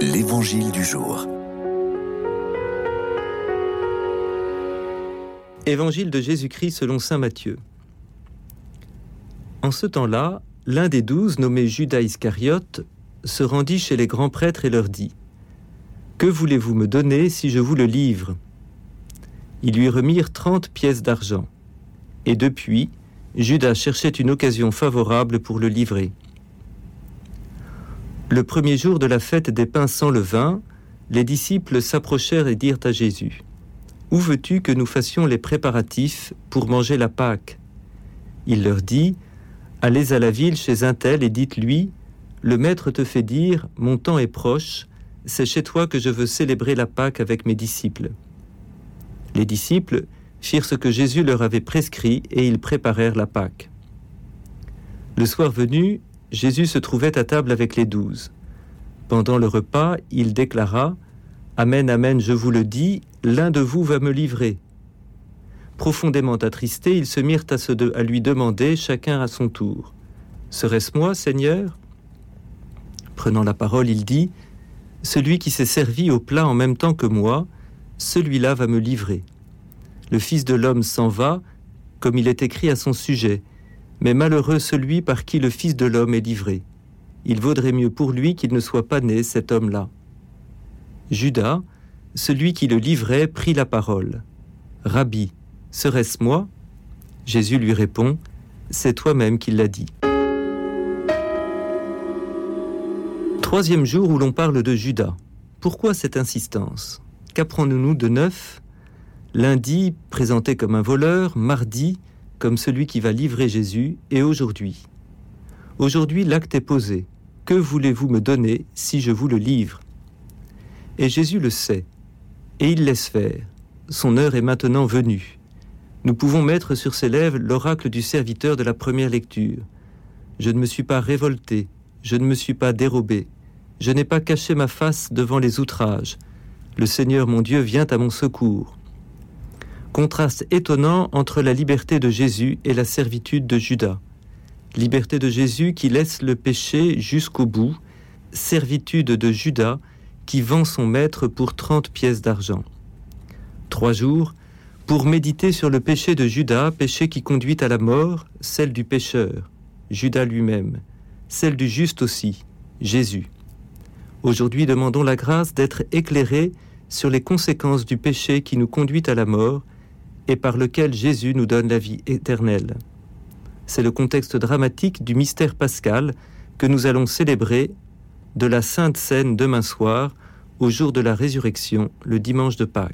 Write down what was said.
L'Évangile du jour. Évangile de Jésus-Christ selon Saint Matthieu. En ce temps-là, l'un des douze, nommé Judas Iscariote, se rendit chez les grands prêtres et leur dit Que voulez-vous me donner si je vous le livre? Ils lui remirent trente pièces d'argent. Et depuis, Judas cherchait une occasion favorable pour le livrer. Le premier jour de la fête des pains sans levain, les disciples s'approchèrent et dirent à Jésus, Où veux-tu que nous fassions les préparatifs pour manger la Pâque? Il leur dit, Allez à la ville chez un tel et dites-lui, Le Maître te fait dire, Mon temps est proche, c'est chez toi que je veux célébrer la Pâque avec mes disciples. Les disciples firent ce que Jésus leur avait prescrit et ils préparèrent la Pâque. Le soir venu, Jésus se trouvait à table avec les douze. Pendant le repas, il déclara Amen, Amen, je vous le dis, l'un de vous va me livrer. Profondément attristés, ils se mirent à, lui demander, chacun à son tour Serait-ce moi, Seigneur? Prenant la parole, il dit Celui qui s'est servi au plat en même temps que moi, celui-là va me livrer. Le Fils de l'homme s'en va, comme il est écrit à son sujet mais malheureux celui par qui le Fils de l'homme est livré. Il vaudrait mieux pour lui qu'il ne soit pas né, cet homme-là. Judas, celui qui le livrait, prit la parole. Rabbi, serait-ce moi? Jésus lui répond, C'est toi-même qui l'as dit. Troisième jour où l'on parle de Judas. Pourquoi cette insistance? Qu'apprenons-nous de neuf? Lundi, présenté comme un voleur, mardi, comme celui qui va livrer Jésus, et aujourd'hui. Aujourd'hui, l'acte est posé. Que voulez-vous me donner si je vous le livre? Et Jésus le sait, et il laisse faire. Son heure est maintenant venue. Nous pouvons mettre sur ses lèvres l'oracle du serviteur de la première lecture. Je ne me suis pas révolté, je ne me suis pas dérobé, je n'ai pas caché ma face devant les outrages. Le Seigneur mon Dieu vient à mon secours. Contraste étonnant entre la liberté de Jésus et la servitude de Judas. Liberté de Jésus qui laisse le péché jusqu'au bout, servitude de Judas qui vend son maître pour trente pièces d'argent. Trois jours pour méditer sur le péché de Judas, péché qui conduit à la mort, celle du pécheur, Judas lui-même, celle du juste aussi, Jésus. Aujourd'hui, demandons la grâce d'être éclairés sur les conséquences du péché qui nous conduit à la mort et par lequel Jésus nous donne la vie éternelle. C'est le contexte dramatique du mystère pascal que nous allons célébrer de la Sainte Seine demain soir, au jour de la résurrection, le dimanche de Pâques.